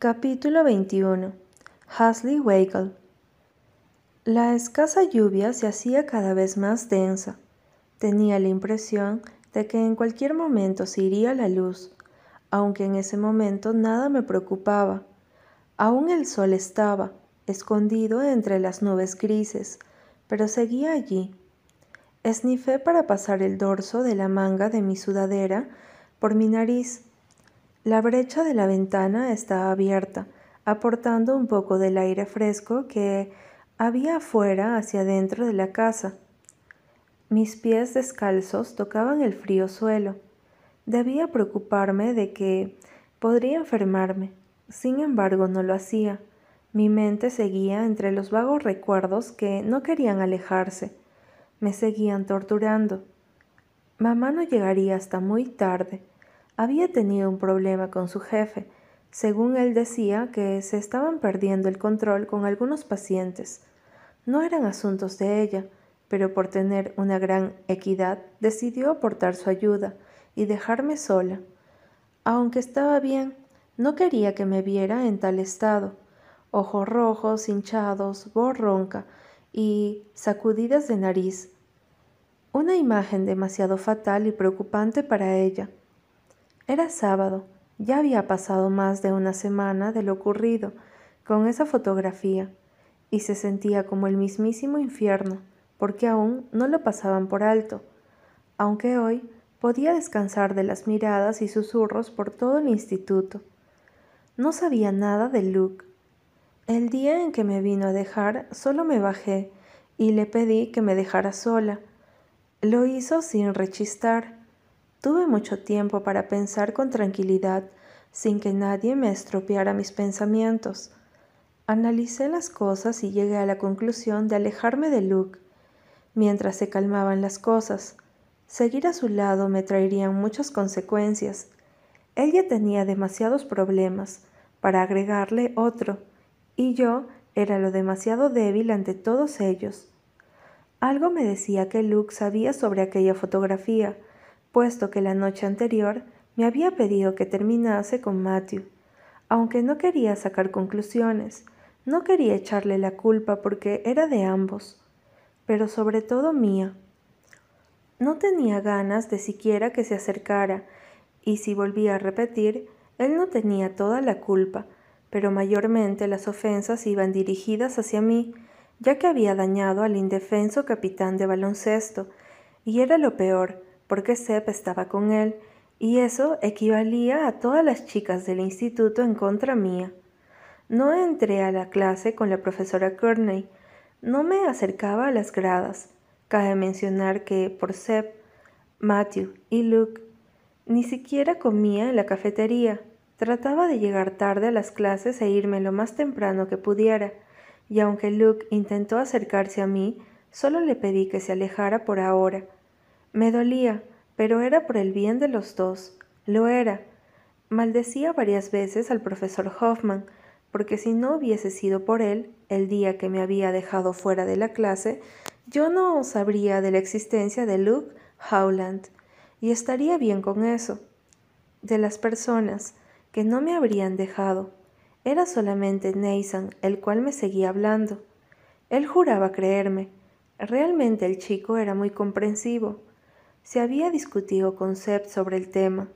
Capítulo 21 Hasley Wagle La escasa lluvia se hacía cada vez más densa. Tenía la impresión de que en cualquier momento se iría la luz, aunque en ese momento nada me preocupaba. Aún el sol estaba, escondido entre las nubes grises, pero seguía allí. Esnifé para pasar el dorso de la manga de mi sudadera por mi nariz. La brecha de la ventana estaba abierta, aportando un poco del aire fresco que había afuera hacia dentro de la casa. Mis pies descalzos tocaban el frío suelo. Debía preocuparme de que podría enfermarme. Sin embargo, no lo hacía. Mi mente seguía entre los vagos recuerdos que no querían alejarse. Me seguían torturando. Mamá no llegaría hasta muy tarde. Había tenido un problema con su jefe. Según él decía que se estaban perdiendo el control con algunos pacientes. No eran asuntos de ella, pero por tener una gran equidad decidió aportar su ayuda y dejarme sola. Aunque estaba bien, no quería que me viera en tal estado ojos rojos, hinchados, voz ronca y sacudidas de nariz. Una imagen demasiado fatal y preocupante para ella. Era sábado, ya había pasado más de una semana de lo ocurrido con esa fotografía, y se sentía como el mismísimo infierno, porque aún no lo pasaban por alto, aunque hoy podía descansar de las miradas y susurros por todo el instituto. No sabía nada de Luke, el día en que me vino a dejar, solo me bajé y le pedí que me dejara sola. Lo hizo sin rechistar. Tuve mucho tiempo para pensar con tranquilidad, sin que nadie me estropeara mis pensamientos. Analicé las cosas y llegué a la conclusión de alejarme de Luke. Mientras se calmaban las cosas, seguir a su lado me traerían muchas consecuencias. Ella tenía demasiados problemas para agregarle otro y yo era lo demasiado débil ante todos ellos. Algo me decía que Luke sabía sobre aquella fotografía, puesto que la noche anterior me había pedido que terminase con Matthew, aunque no quería sacar conclusiones, no quería echarle la culpa porque era de ambos, pero sobre todo mía. No tenía ganas de siquiera que se acercara, y si volvía a repetir, él no tenía toda la culpa, pero mayormente las ofensas iban dirigidas hacia mí, ya que había dañado al indefenso capitán de baloncesto, y era lo peor, porque Sepp estaba con él, y eso equivalía a todas las chicas del instituto en contra mía. No entré a la clase con la profesora Courtney, no me acercaba a las gradas. Cabe mencionar que por Sepp, Matthew y Luke ni siquiera comía en la cafetería, Trataba de llegar tarde a las clases e irme lo más temprano que pudiera, y aunque Luke intentó acercarse a mí, solo le pedí que se alejara por ahora. Me dolía, pero era por el bien de los dos. Lo era. Maldecía varias veces al profesor Hoffman, porque si no hubiese sido por él, el día que me había dejado fuera de la clase, yo no sabría de la existencia de Luke Howland, y estaría bien con eso. De las personas, que no me habrían dejado. Era solamente Nathan el cual me seguía hablando. Él juraba creerme. Realmente el chico era muy comprensivo. Se había discutido con Seb sobre el tema.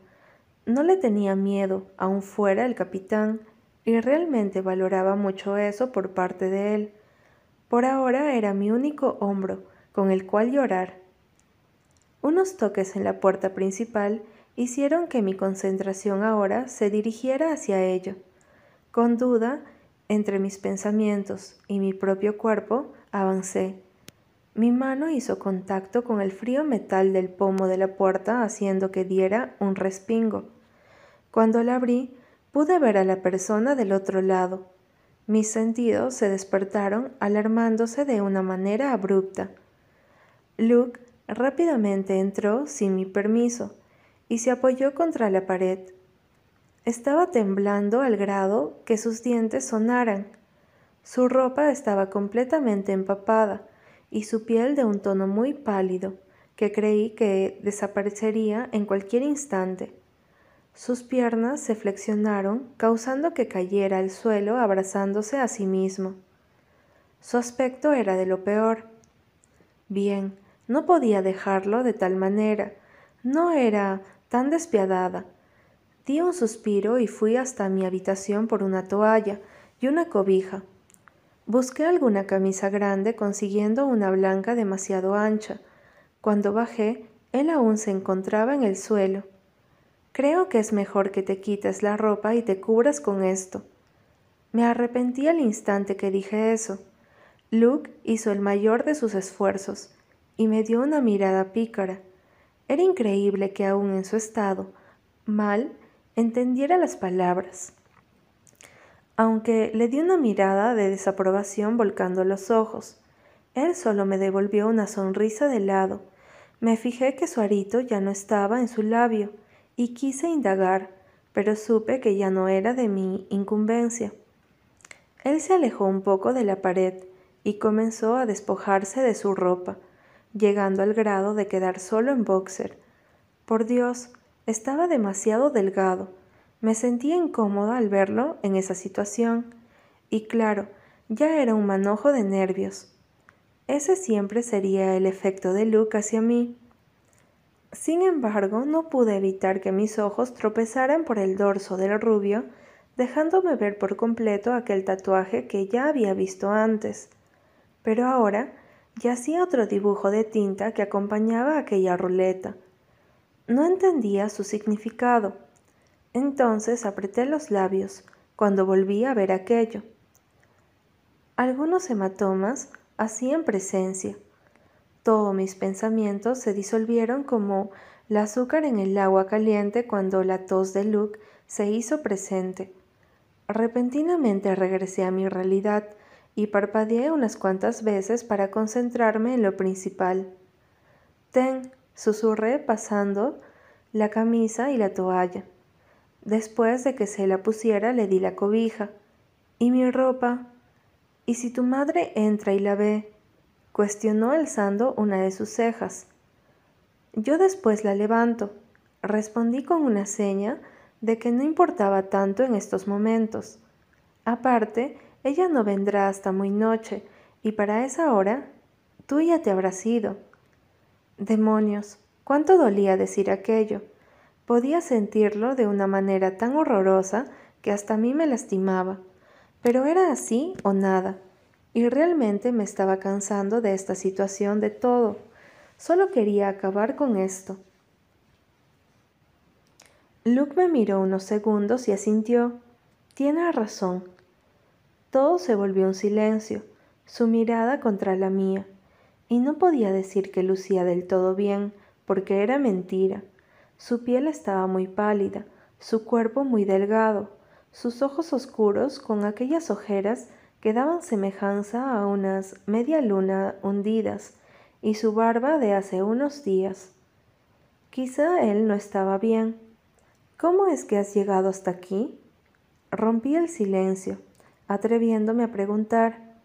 No le tenía miedo, aun fuera el capitán, y realmente valoraba mucho eso por parte de él. Por ahora era mi único hombro con el cual llorar. Unos toques en la puerta principal hicieron que mi concentración ahora se dirigiera hacia ello. Con duda, entre mis pensamientos y mi propio cuerpo, avancé. Mi mano hizo contacto con el frío metal del pomo de la puerta haciendo que diera un respingo. Cuando la abrí, pude ver a la persona del otro lado. Mis sentidos se despertaron alarmándose de una manera abrupta. Luke rápidamente entró sin mi permiso y se apoyó contra la pared. Estaba temblando al grado que sus dientes sonaran. Su ropa estaba completamente empapada y su piel de un tono muy pálido, que creí que desaparecería en cualquier instante. Sus piernas se flexionaron, causando que cayera al suelo abrazándose a sí mismo. Su aspecto era de lo peor. Bien, no podía dejarlo de tal manera. No era tan despiadada. Di un suspiro y fui hasta mi habitación por una toalla y una cobija. Busqué alguna camisa grande consiguiendo una blanca demasiado ancha. Cuando bajé, él aún se encontraba en el suelo. Creo que es mejor que te quites la ropa y te cubras con esto. Me arrepentí al instante que dije eso. Luke hizo el mayor de sus esfuerzos y me dio una mirada pícara. Era increíble que aún en su estado mal entendiera las palabras. Aunque le di una mirada de desaprobación volcando los ojos, él solo me devolvió una sonrisa de lado. Me fijé que su arito ya no estaba en su labio y quise indagar, pero supe que ya no era de mi incumbencia. Él se alejó un poco de la pared y comenzó a despojarse de su ropa, llegando al grado de quedar solo en boxer. Por Dios, estaba demasiado delgado. Me sentía incómoda al verlo en esa situación. Y claro, ya era un manojo de nervios. Ese siempre sería el efecto de Luke hacia mí. Sin embargo, no pude evitar que mis ojos tropezaran por el dorso del rubio, dejándome ver por completo aquel tatuaje que ya había visto antes pero ahora yacía otro dibujo de tinta que acompañaba aquella ruleta. No entendía su significado. Entonces apreté los labios cuando volví a ver aquello. Algunos hematomas hacían presencia. Todos mis pensamientos se disolvieron como el azúcar en el agua caliente cuando la tos de Luke se hizo presente. Repentinamente regresé a mi realidad y parpadeé unas cuantas veces para concentrarme en lo principal. Ten, susurré pasando la camisa y la toalla. Después de que se la pusiera le di la cobija. ¿Y mi ropa? ¿Y si tu madre entra y la ve? cuestionó alzando una de sus cejas. Yo después la levanto, respondí con una seña de que no importaba tanto en estos momentos. Aparte, ella no vendrá hasta muy noche, y para esa hora tú ya te habrás ido. Demonios, cuánto dolía decir aquello. Podía sentirlo de una manera tan horrorosa que hasta a mí me lastimaba. Pero era así o nada, y realmente me estaba cansando de esta situación de todo. Solo quería acabar con esto. Luke me miró unos segundos y asintió. Tiene razón. Todo se volvió un silencio, su mirada contra la mía, y no podía decir que lucía del todo bien, porque era mentira. Su piel estaba muy pálida, su cuerpo muy delgado, sus ojos oscuros con aquellas ojeras que daban semejanza a unas media luna hundidas, y su barba de hace unos días. Quizá él no estaba bien. ¿Cómo es que has llegado hasta aquí? Rompí el silencio atreviéndome a preguntar.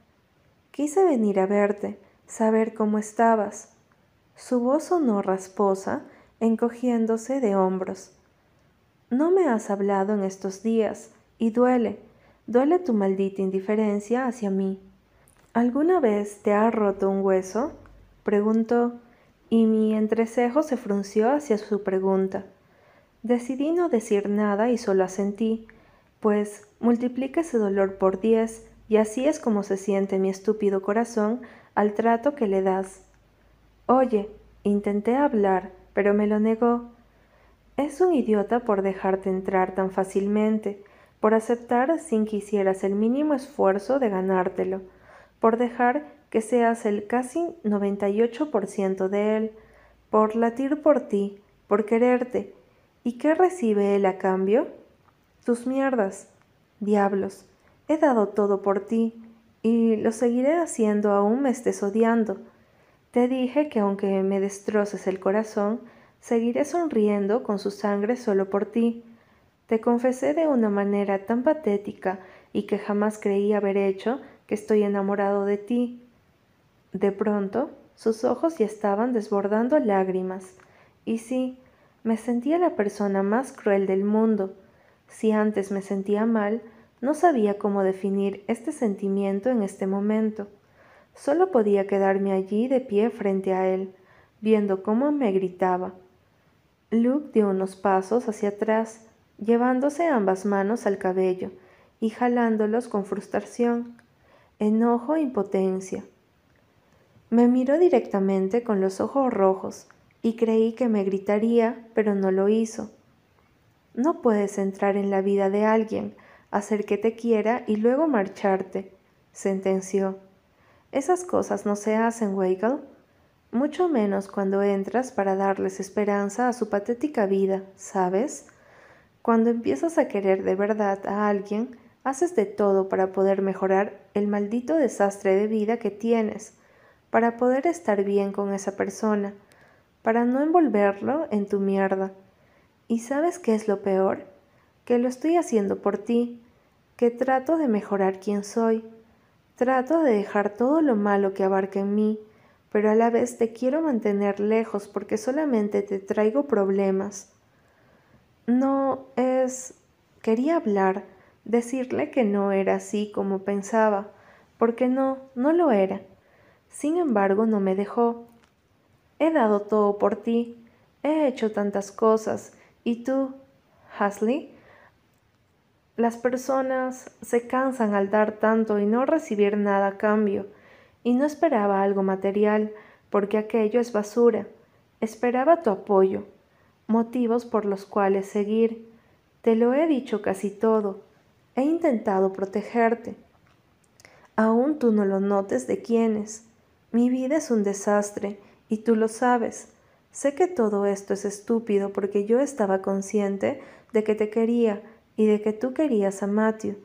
Quise venir a verte, saber cómo estabas. Su voz sonó rasposa, encogiéndose de hombros. No me has hablado en estos días, y duele, duele tu maldita indiferencia hacia mí. ¿Alguna vez te ha roto un hueso? preguntó, y mi entrecejo se frunció hacia su pregunta. Decidí no decir nada y solo asentí, pues multiplica ese dolor por diez, y así es como se siente mi estúpido corazón al trato que le das. Oye, intenté hablar, pero me lo negó. Es un idiota por dejarte entrar tan fácilmente, por aceptar sin que hicieras el mínimo esfuerzo de ganártelo, por dejar que seas el casi 98% de él, por latir por ti, por quererte. ¿Y qué recibe él a cambio? tus mierdas. Diablos, he dado todo por ti, y lo seguiré haciendo aún me estés odiando. Te dije que aunque me destroces el corazón, seguiré sonriendo con su sangre solo por ti. Te confesé de una manera tan patética y que jamás creí haber hecho que estoy enamorado de ti. De pronto, sus ojos ya estaban desbordando lágrimas. Y sí, Me sentía la persona más cruel del mundo. Si antes me sentía mal, no sabía cómo definir este sentimiento en este momento. Solo podía quedarme allí de pie frente a él, viendo cómo me gritaba. Luke dio unos pasos hacia atrás, llevándose ambas manos al cabello y jalándolos con frustración, enojo e impotencia. Me miró directamente con los ojos rojos y creí que me gritaría, pero no lo hizo. No puedes entrar en la vida de alguien, hacer que te quiera y luego marcharte, sentenció. Esas cosas no se hacen, Weigel, mucho menos cuando entras para darles esperanza a su patética vida, ¿sabes? Cuando empiezas a querer de verdad a alguien, haces de todo para poder mejorar el maldito desastre de vida que tienes, para poder estar bien con esa persona, para no envolverlo en tu mierda. ¿Y sabes qué es lo peor? Que lo estoy haciendo por ti, que trato de mejorar quien soy, trato de dejar todo lo malo que abarca en mí, pero a la vez te quiero mantener lejos porque solamente te traigo problemas. No es... quería hablar, decirle que no era así como pensaba, porque no, no lo era. Sin embargo, no me dejó. He dado todo por ti, he hecho tantas cosas, y tú, Hasley, las personas se cansan al dar tanto y no recibir nada a cambio, y no esperaba algo material, porque aquello es basura. Esperaba tu apoyo, motivos por los cuales seguir. Te lo he dicho casi todo. He intentado protegerte. Aún tú no lo notes de quiénes. Mi vida es un desastre, y tú lo sabes. Sé que todo esto es estúpido porque yo estaba consciente de que te quería y de que tú querías a Matthew.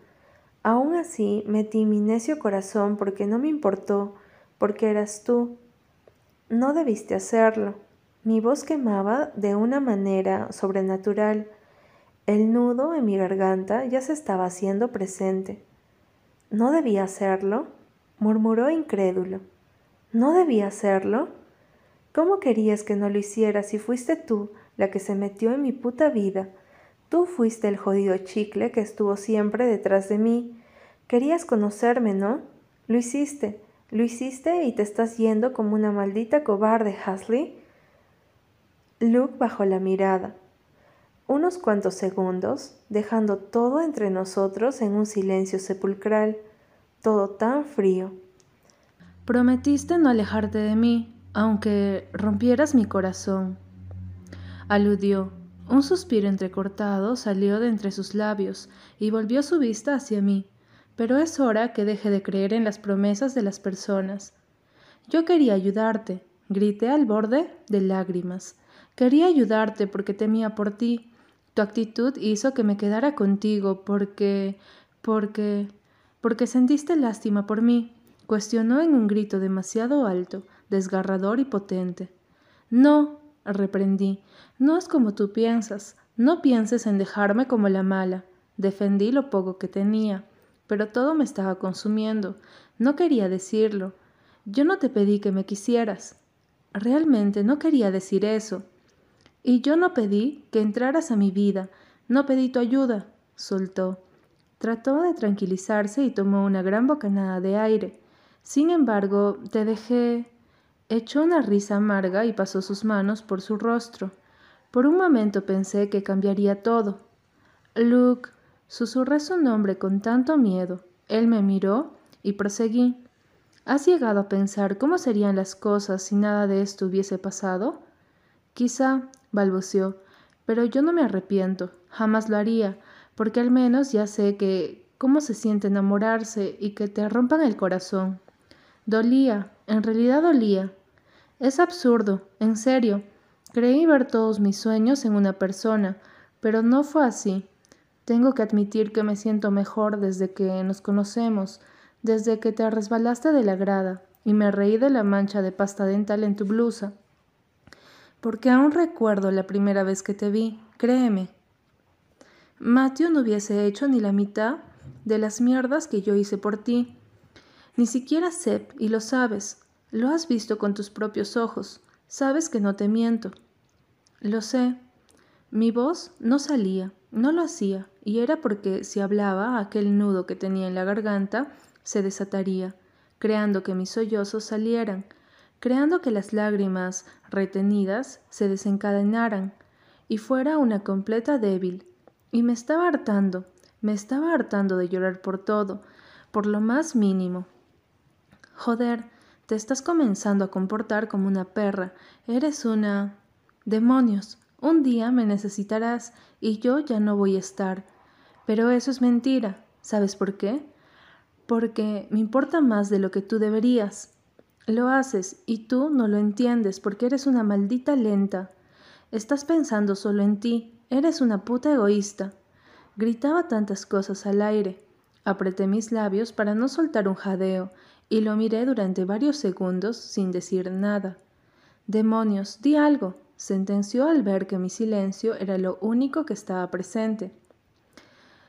Aún así metí mi necio corazón porque no me importó, porque eras tú. No debiste hacerlo. Mi voz quemaba de una manera sobrenatural. El nudo en mi garganta ya se estaba haciendo presente. ¿No debía hacerlo? murmuró incrédulo. ¿No debía hacerlo? ¿Cómo querías que no lo hiciera si fuiste tú la que se metió en mi puta vida? Tú fuiste el jodido chicle que estuvo siempre detrás de mí. Querías conocerme, ¿no? Lo hiciste, lo hiciste y te estás yendo como una maldita cobarde, Hasley. Luke bajó la mirada. Unos cuantos segundos, dejando todo entre nosotros en un silencio sepulcral, todo tan frío. Prometiste no alejarte de mí, aunque rompieras mi corazón. Aludió. Un suspiro entrecortado salió de entre sus labios y volvió su vista hacia mí. Pero es hora que deje de creer en las promesas de las personas. Yo quería ayudarte, grité al borde de lágrimas. Quería ayudarte porque temía por ti. Tu actitud hizo que me quedara contigo porque... porque... porque sentiste lástima por mí, cuestionó en un grito demasiado alto, desgarrador y potente. No, reprendí, no es como tú piensas. No pienses en dejarme como la mala. Defendí lo poco que tenía, pero todo me estaba consumiendo. No quería decirlo. Yo no te pedí que me quisieras. Realmente no quería decir eso. Y yo no pedí que entraras a mi vida, no pedí tu ayuda, soltó. Trató de tranquilizarse y tomó una gran bocanada de aire. Sin embargo, te dejé. Echó una risa amarga y pasó sus manos por su rostro. Por un momento pensé que cambiaría todo. Luke, susurré su nombre con tanto miedo. Él me miró y proseguí. ¿Has llegado a pensar cómo serían las cosas si nada de esto hubiese pasado? Quizá, balbuceó, pero yo no me arrepiento, jamás lo haría, porque al menos ya sé que cómo se siente enamorarse y que te rompan el corazón. Dolía, en realidad dolía. Es absurdo, en serio. Creí ver todos mis sueños en una persona, pero no fue así. Tengo que admitir que me siento mejor desde que nos conocemos, desde que te resbalaste de la grada y me reí de la mancha de pasta dental en tu blusa porque aún recuerdo la primera vez que te vi, créeme. Matthew no hubiese hecho ni la mitad de las mierdas que yo hice por ti. Ni siquiera Seb, y lo sabes. Lo has visto con tus propios ojos. Sabes que no te miento. Lo sé. Mi voz no salía, no lo hacía, y era porque si hablaba aquel nudo que tenía en la garganta se desataría, creando que mis sollozos salieran, creando que las lágrimas retenidas se desencadenaran y fuera una completa débil. Y me estaba hartando, me estaba hartando de llorar por todo, por lo más mínimo. Joder, te estás comenzando a comportar como una perra, eres una... Demonios, un día me necesitarás y yo ya no voy a estar. Pero eso es mentira. ¿Sabes por qué? Porque me importa más de lo que tú deberías. Lo haces y tú no lo entiendes porque eres una maldita lenta. Estás pensando solo en ti. Eres una puta egoísta. Gritaba tantas cosas al aire. Apreté mis labios para no soltar un jadeo y lo miré durante varios segundos sin decir nada. Demonios, di algo sentenció al ver que mi silencio era lo único que estaba presente.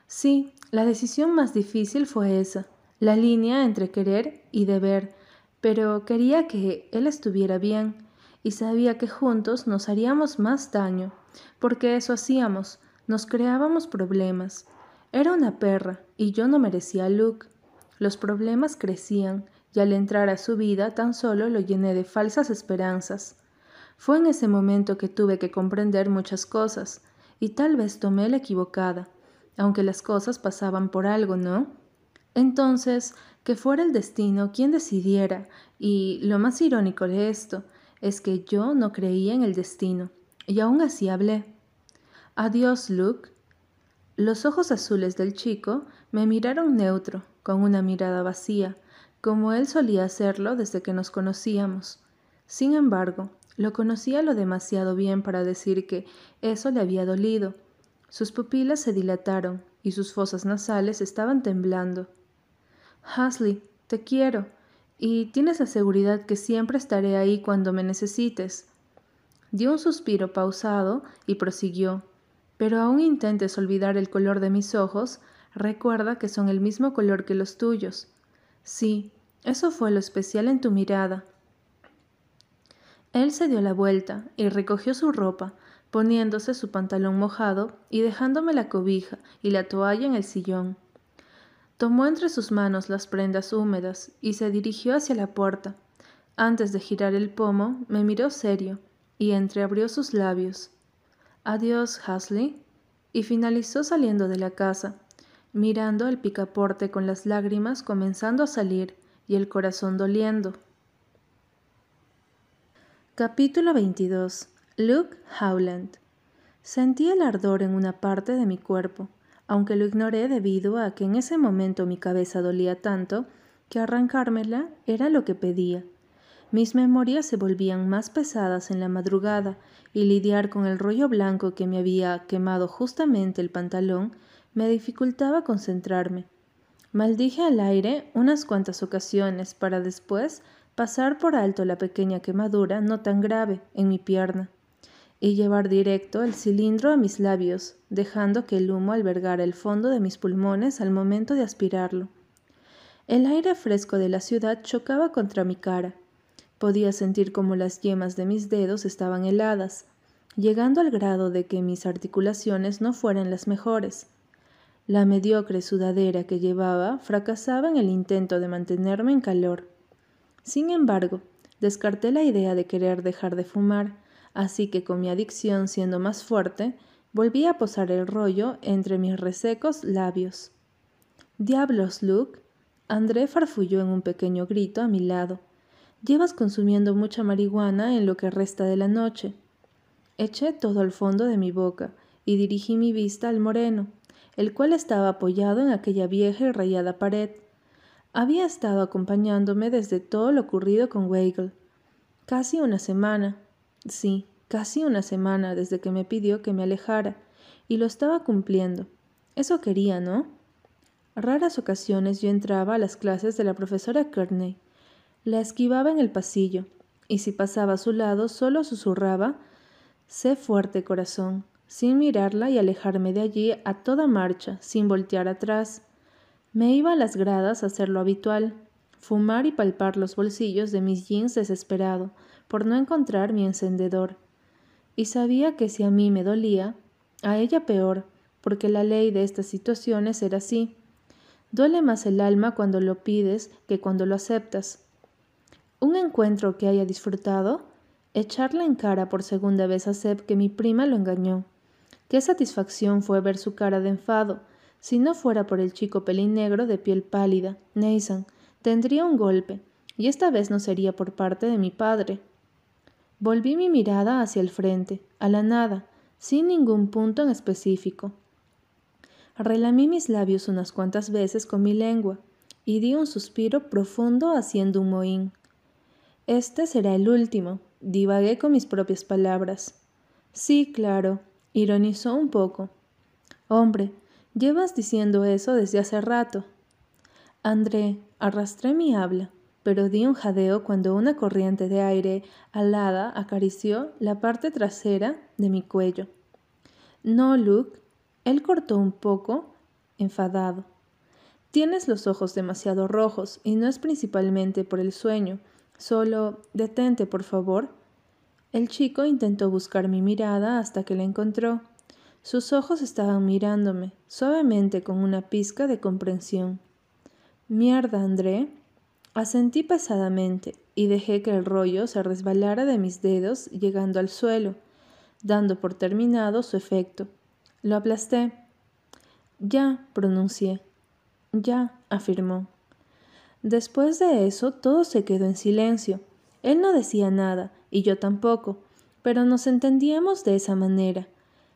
Sí, la decisión más difícil fue esa, la línea entre querer y deber, pero quería que él estuviera bien y sabía que juntos nos haríamos más daño, porque eso hacíamos, nos creábamos problemas. Era una perra y yo no merecía a Luke. Los problemas crecían y al entrar a su vida tan solo lo llené de falsas esperanzas. Fue en ese momento que tuve que comprender muchas cosas, y tal vez tomé la equivocada, aunque las cosas pasaban por algo, ¿no? Entonces, que fuera el destino quien decidiera, y lo más irónico de esto es que yo no creía en el destino, y aún así hablé. Adiós, Luke. Los ojos azules del chico me miraron neutro, con una mirada vacía, como él solía hacerlo desde que nos conocíamos. Sin embargo, lo conocía lo demasiado bien para decir que eso le había dolido. Sus pupilas se dilataron y sus fosas nasales estaban temblando. Hasley, te quiero, y tienes la seguridad que siempre estaré ahí cuando me necesites. Dio un suspiro pausado y prosiguió. Pero aún intentes olvidar el color de mis ojos, recuerda que son el mismo color que los tuyos. Sí, eso fue lo especial en tu mirada, él se dio la vuelta y recogió su ropa, poniéndose su pantalón mojado y dejándome la cobija y la toalla en el sillón. Tomó entre sus manos las prendas húmedas y se dirigió hacia la puerta. Antes de girar el pomo, me miró serio y entreabrió sus labios. Adiós, Hasley. Y finalizó saliendo de la casa, mirando el picaporte con las lágrimas comenzando a salir y el corazón doliendo. Capítulo 22. Luke Howland. Sentí el ardor en una parte de mi cuerpo, aunque lo ignoré debido a que en ese momento mi cabeza dolía tanto que arrancármela era lo que pedía. Mis memorias se volvían más pesadas en la madrugada y lidiar con el rollo blanco que me había quemado justamente el pantalón me dificultaba concentrarme. Maldije al aire unas cuantas ocasiones para después pasar por alto la pequeña quemadura no tan grave en mi pierna y llevar directo el cilindro a mis labios, dejando que el humo albergara el fondo de mis pulmones al momento de aspirarlo. El aire fresco de la ciudad chocaba contra mi cara. Podía sentir como las yemas de mis dedos estaban heladas, llegando al grado de que mis articulaciones no fueran las mejores. La mediocre sudadera que llevaba fracasaba en el intento de mantenerme en calor. Sin embargo, descarté la idea de querer dejar de fumar, así que con mi adicción siendo más fuerte, volví a posar el rollo entre mis resecos labios. Diablos, Luke. André farfulló en un pequeño grito a mi lado. Llevas consumiendo mucha marihuana en lo que resta de la noche. Eché todo al fondo de mi boca y dirigí mi vista al moreno, el cual estaba apoyado en aquella vieja y rayada pared, había estado acompañándome desde todo lo ocurrido con Weigel. Casi una semana. Sí, casi una semana desde que me pidió que me alejara, y lo estaba cumpliendo. Eso quería, ¿no? Raras ocasiones yo entraba a las clases de la profesora Kearney. La esquivaba en el pasillo, y si pasaba a su lado solo susurraba Sé fuerte, corazón, sin mirarla y alejarme de allí a toda marcha, sin voltear atrás. Me iba a las gradas a hacer lo habitual, fumar y palpar los bolsillos de mis jeans desesperado por no encontrar mi encendedor. Y sabía que si a mí me dolía, a ella peor, porque la ley de estas situaciones era así. Duele más el alma cuando lo pides que cuando lo aceptas. Un encuentro que haya disfrutado, echarle en cara por segunda vez a Seb que mi prima lo engañó. Qué satisfacción fue ver su cara de enfado. Si no fuera por el chico pelinegro de piel pálida, Nathan, tendría un golpe, y esta vez no sería por parte de mi padre. Volví mi mirada hacia el frente, a la nada, sin ningún punto en específico. Relamí mis labios unas cuantas veces con mi lengua y di un suspiro profundo haciendo un mohín. Este será el último, divagué con mis propias palabras. Sí, claro, ironizó un poco. Hombre, llevas diciendo eso desde hace rato. André, arrastré mi habla, pero di un jadeo cuando una corriente de aire alada acarició la parte trasera de mi cuello. No, Luke, él cortó un poco, enfadado. Tienes los ojos demasiado rojos y no es principalmente por el sueño. Solo detente, por favor. El chico intentó buscar mi mirada hasta que la encontró. Sus ojos estaban mirándome, suavemente con una pizca de comprensión. Mierda, André. Asentí pesadamente y dejé que el rollo se resbalara de mis dedos llegando al suelo, dando por terminado su efecto. Lo aplasté. Ya, pronuncié. Ya, afirmó. Después de eso todo se quedó en silencio. Él no decía nada, y yo tampoco, pero nos entendíamos de esa manera.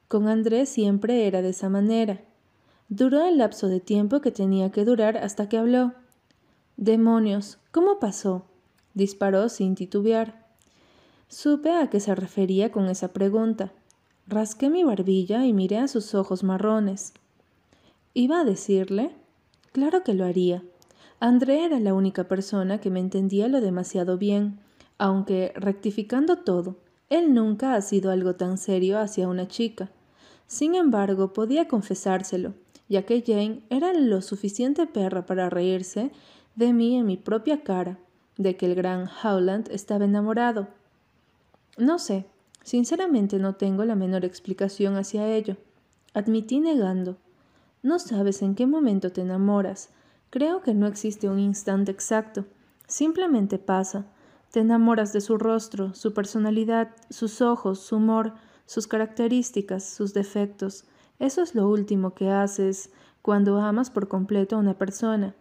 Con Andrés siempre era de esa manera. Duró el lapso de tiempo que tenía que durar hasta que habló. Demonios, ¿cómo pasó? disparó sin titubear. Supe a qué se refería con esa pregunta. Rasqué mi barbilla y miré a sus ojos marrones. ¿Iba a decirle? Claro que lo haría. André era la única persona que me entendía lo demasiado bien, aunque, rectificando todo, él nunca ha sido algo tan serio hacia una chica. Sin embargo, podía confesárselo, ya que Jane era lo suficiente perra para reírse de mí en mi propia cara, de que el gran Howland estaba enamorado. No sé, Sinceramente no tengo la menor explicación hacia ello. Admití negando. No sabes en qué momento te enamoras. Creo que no existe un instante exacto. Simplemente pasa. Te enamoras de su rostro, su personalidad, sus ojos, su humor, sus características, sus defectos. Eso es lo último que haces cuando amas por completo a una persona.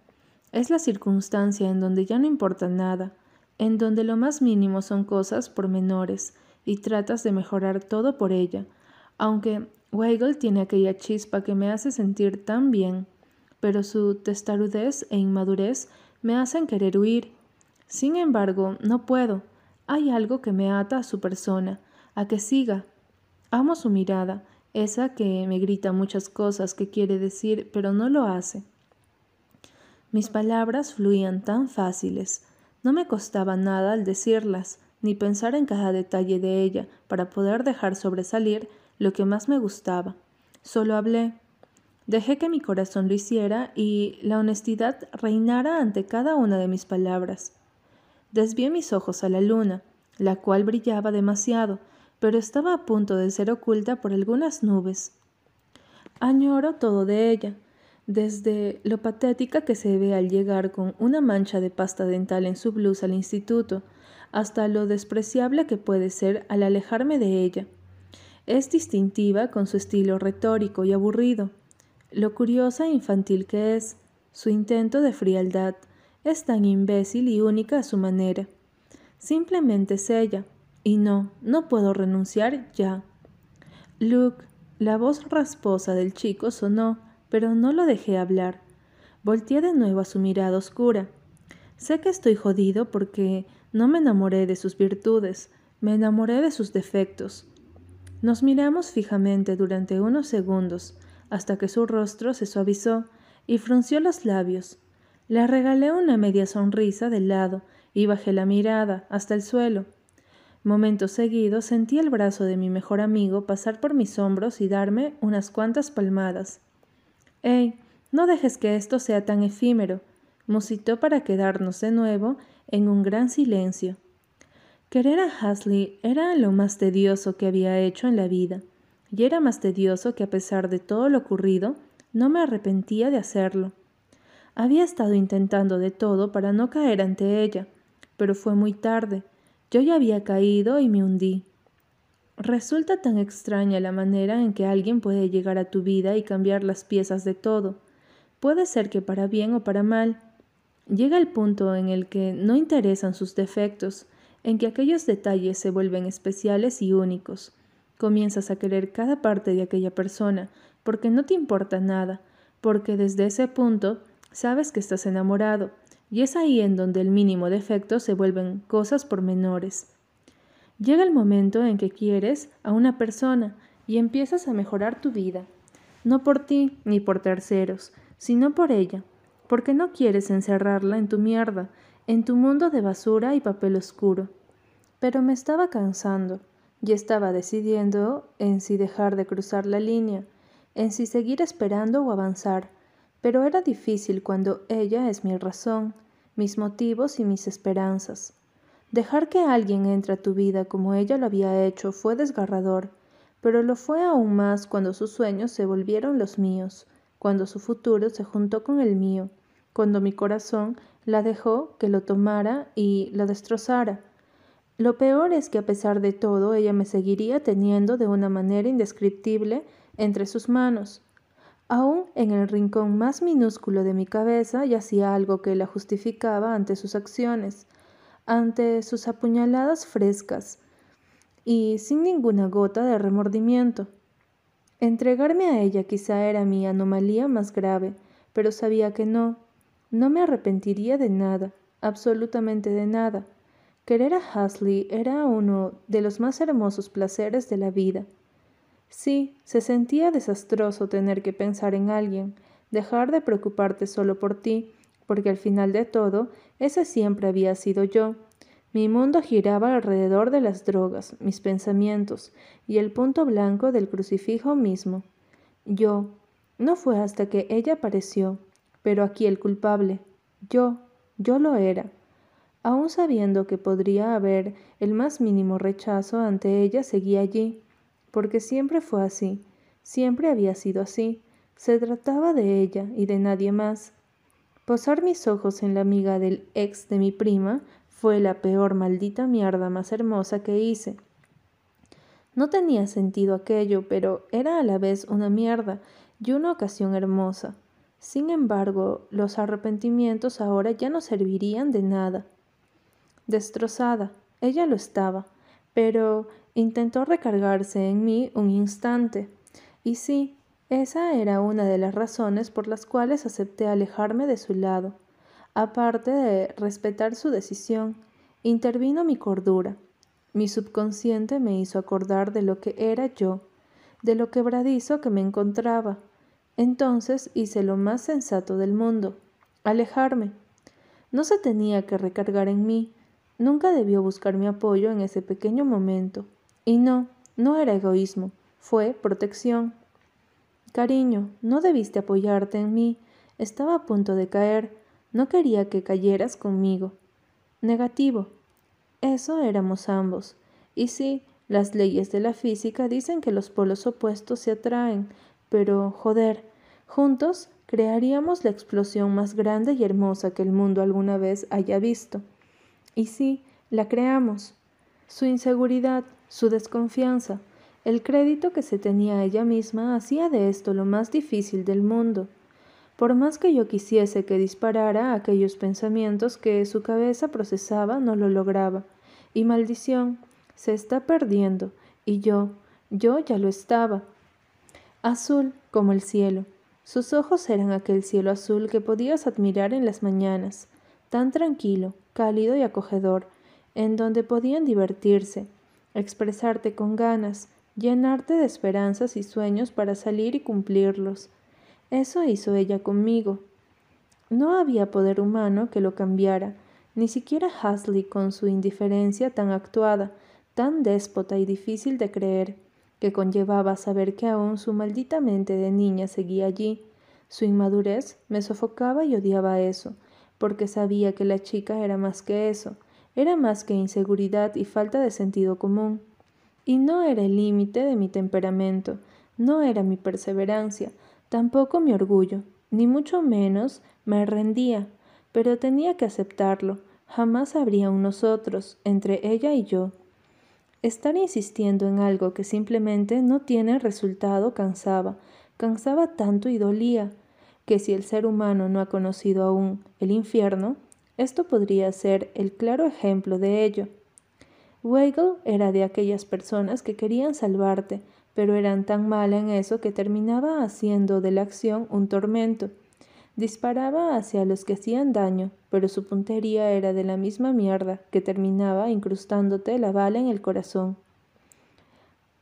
Es la circunstancia en donde ya no importa nada, en donde lo más mínimo son cosas pormenores, y tratas de mejorar todo por ella, aunque Weigel tiene aquella chispa que me hace sentir tan bien, pero su testarudez e inmadurez me hacen querer huir. Sin embargo, no puedo. Hay algo que me ata a su persona, a que siga. Amo su mirada, esa que me grita muchas cosas que quiere decir, pero no lo hace. Mis palabras fluían tan fáciles, no me costaba nada al decirlas, ni pensar en cada detalle de ella para poder dejar sobresalir lo que más me gustaba. Solo hablé. Dejé que mi corazón lo hiciera y la honestidad reinara ante cada una de mis palabras. Desvié mis ojos a la luna, la cual brillaba demasiado, pero estaba a punto de ser oculta por algunas nubes. Añoro todo de ella, desde lo patética que se ve al llegar con una mancha de pasta dental en su blusa al instituto, hasta lo despreciable que puede ser al alejarme de ella. Es distintiva con su estilo retórico y aburrido, lo curiosa e infantil que es, su intento de frialdad, es tan imbécil y única a su manera. Simplemente es ella, y no, no puedo renunciar ya. Luke, la voz rasposa del chico sonó, pero no lo dejé hablar. Volteé de nuevo a su mirada oscura. Sé que estoy jodido porque no me enamoré de sus virtudes, me enamoré de sus defectos. Nos miramos fijamente durante unos segundos, hasta que su rostro se suavizó y frunció los labios. Le regalé una media sonrisa de lado y bajé la mirada hasta el suelo. Momento seguido sentí el brazo de mi mejor amigo pasar por mis hombros y darme unas cuantas palmadas. ¡Ey! No dejes que esto sea tan efímero, musitó para quedarnos de nuevo en un gran silencio. Querer a Hasley era lo más tedioso que había hecho en la vida. y era más tedioso que a pesar de todo lo ocurrido, no me arrepentía de hacerlo. Había estado intentando de todo para no caer ante ella, pero fue muy tarde. Yo ya había caído y me hundí. Resulta tan extraña la manera en que alguien puede llegar a tu vida y cambiar las piezas de todo. Puede ser que para bien o para mal. Llega el punto en el que no interesan sus defectos, en que aquellos detalles se vuelven especiales y únicos. Comienzas a querer cada parte de aquella persona, porque no te importa nada, porque desde ese punto sabes que estás enamorado, y es ahí en donde el mínimo defecto se vuelven cosas por menores. Llega el momento en que quieres a una persona y empiezas a mejorar tu vida, no por ti ni por terceros, sino por ella, porque no quieres encerrarla en tu mierda, en tu mundo de basura y papel oscuro. Pero me estaba cansando y estaba decidiendo en si dejar de cruzar la línea, en si seguir esperando o avanzar, pero era difícil cuando ella es mi razón, mis motivos y mis esperanzas. Dejar que alguien entre a tu vida como ella lo había hecho fue desgarrador, pero lo fue aún más cuando sus sueños se volvieron los míos, cuando su futuro se juntó con el mío, cuando mi corazón la dejó que lo tomara y la destrozara. Lo peor es que a pesar de todo ella me seguiría teniendo de una manera indescriptible entre sus manos. Aún en el rincón más minúsculo de mi cabeza yacía algo que la justificaba ante sus acciones, ante sus apuñaladas frescas, y sin ninguna gota de remordimiento. Entregarme a ella quizá era mi anomalía más grave, pero sabía que no, no me arrepentiría de nada, absolutamente de nada. Querer a Hasley era uno de los más hermosos placeres de la vida. Sí, se sentía desastroso tener que pensar en alguien, dejar de preocuparte solo por ti, porque al final de todo, ese siempre había sido yo, mi mundo giraba alrededor de las drogas, mis pensamientos y el punto blanco del crucifijo mismo. Yo. No fue hasta que ella apareció, pero aquí el culpable. Yo. Yo lo era. Aun sabiendo que podría haber el más mínimo rechazo ante ella, seguía allí, porque siempre fue así, siempre había sido así. Se trataba de ella y de nadie más. Posar mis ojos en la amiga del ex de mi prima fue la peor maldita mierda más hermosa que hice. No tenía sentido aquello, pero era a la vez una mierda y una ocasión hermosa. Sin embargo, los arrepentimientos ahora ya no servirían de nada. Destrozada, ella lo estaba, pero intentó recargarse en mí un instante. Y sí, esa era una de las razones por las cuales acepté alejarme de su lado. Aparte de respetar su decisión, intervino mi cordura. Mi subconsciente me hizo acordar de lo que era yo, de lo quebradizo que me encontraba. Entonces hice lo más sensato del mundo, alejarme. No se tenía que recargar en mí, nunca debió buscar mi apoyo en ese pequeño momento. Y no, no era egoísmo, fue protección. Cariño, no debiste apoyarte en mí, estaba a punto de caer, no quería que cayeras conmigo. Negativo. Eso éramos ambos. Y sí, las leyes de la física dicen que los polos opuestos se atraen, pero, joder, juntos crearíamos la explosión más grande y hermosa que el mundo alguna vez haya visto. Y sí, la creamos. Su inseguridad, su desconfianza, el crédito que se tenía a ella misma hacía de esto lo más difícil del mundo. Por más que yo quisiese que disparara aquellos pensamientos que su cabeza procesaba, no lo lograba. Y maldición, se está perdiendo. Y yo, yo ya lo estaba. Azul como el cielo. Sus ojos eran aquel cielo azul que podías admirar en las mañanas, tan tranquilo, cálido y acogedor, en donde podían divertirse, expresarte con ganas, llenarte de esperanzas y sueños para salir y cumplirlos. Eso hizo ella conmigo. No había poder humano que lo cambiara, ni siquiera Hasley con su indiferencia tan actuada, tan déspota y difícil de creer, que conllevaba saber que aún su maldita mente de niña seguía allí. Su inmadurez me sofocaba y odiaba eso, porque sabía que la chica era más que eso, era más que inseguridad y falta de sentido común. Y no era el límite de mi temperamento, no era mi perseverancia, tampoco mi orgullo, ni mucho menos me rendía, pero tenía que aceptarlo, jamás habría un nosotros entre ella y yo. Estar insistiendo en algo que simplemente no tiene resultado cansaba, cansaba tanto y dolía, que si el ser humano no ha conocido aún el infierno, esto podría ser el claro ejemplo de ello. Weigel era de aquellas personas que querían salvarte, pero eran tan mala en eso que terminaba haciendo de la acción un tormento. Disparaba hacia los que hacían daño, pero su puntería era de la misma mierda que terminaba incrustándote la bala en el corazón.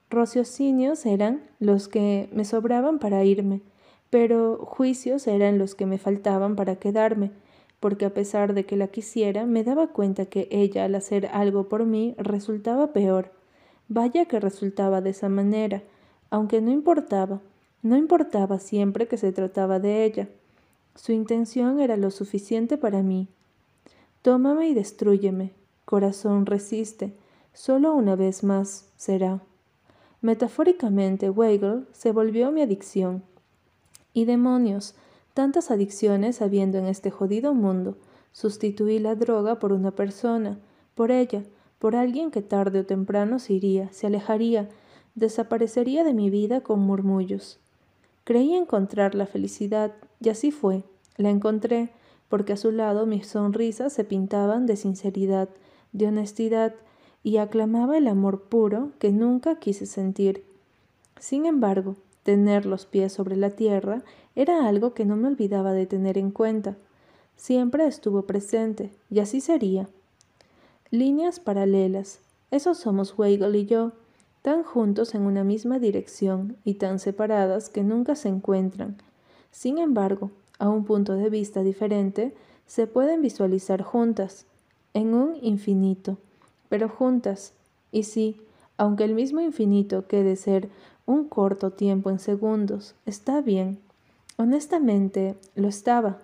Rociocinios eran los que me sobraban para irme, pero juicios eran los que me faltaban para quedarme, porque a pesar de que la quisiera, me daba cuenta que ella al hacer algo por mí resultaba peor. Vaya que resultaba de esa manera, aunque no importaba, no importaba siempre que se trataba de ella. Su intención era lo suficiente para mí. Tómame y destrúyeme. Corazón resiste. Solo una vez más será. Metafóricamente, Weigel se volvió mi adicción. Y demonios, tantas adicciones habiendo en este jodido mundo, sustituí la droga por una persona, por ella, por alguien que tarde o temprano se iría, se alejaría, desaparecería de mi vida con murmullos. Creí encontrar la felicidad, y así fue. La encontré, porque a su lado mis sonrisas se pintaban de sinceridad, de honestidad, y aclamaba el amor puro que nunca quise sentir. Sin embargo, tener los pies sobre la tierra era algo que no me olvidaba de tener en cuenta. Siempre estuvo presente, y así sería. Líneas paralelas. Eso somos Weigel y yo, tan juntos en una misma dirección y tan separadas que nunca se encuentran. Sin embargo, a un punto de vista diferente, se pueden visualizar juntas, en un infinito pero juntas. Y sí, aunque el mismo infinito quede ser un corto tiempo en segundos, está bien. Honestamente, lo estaba.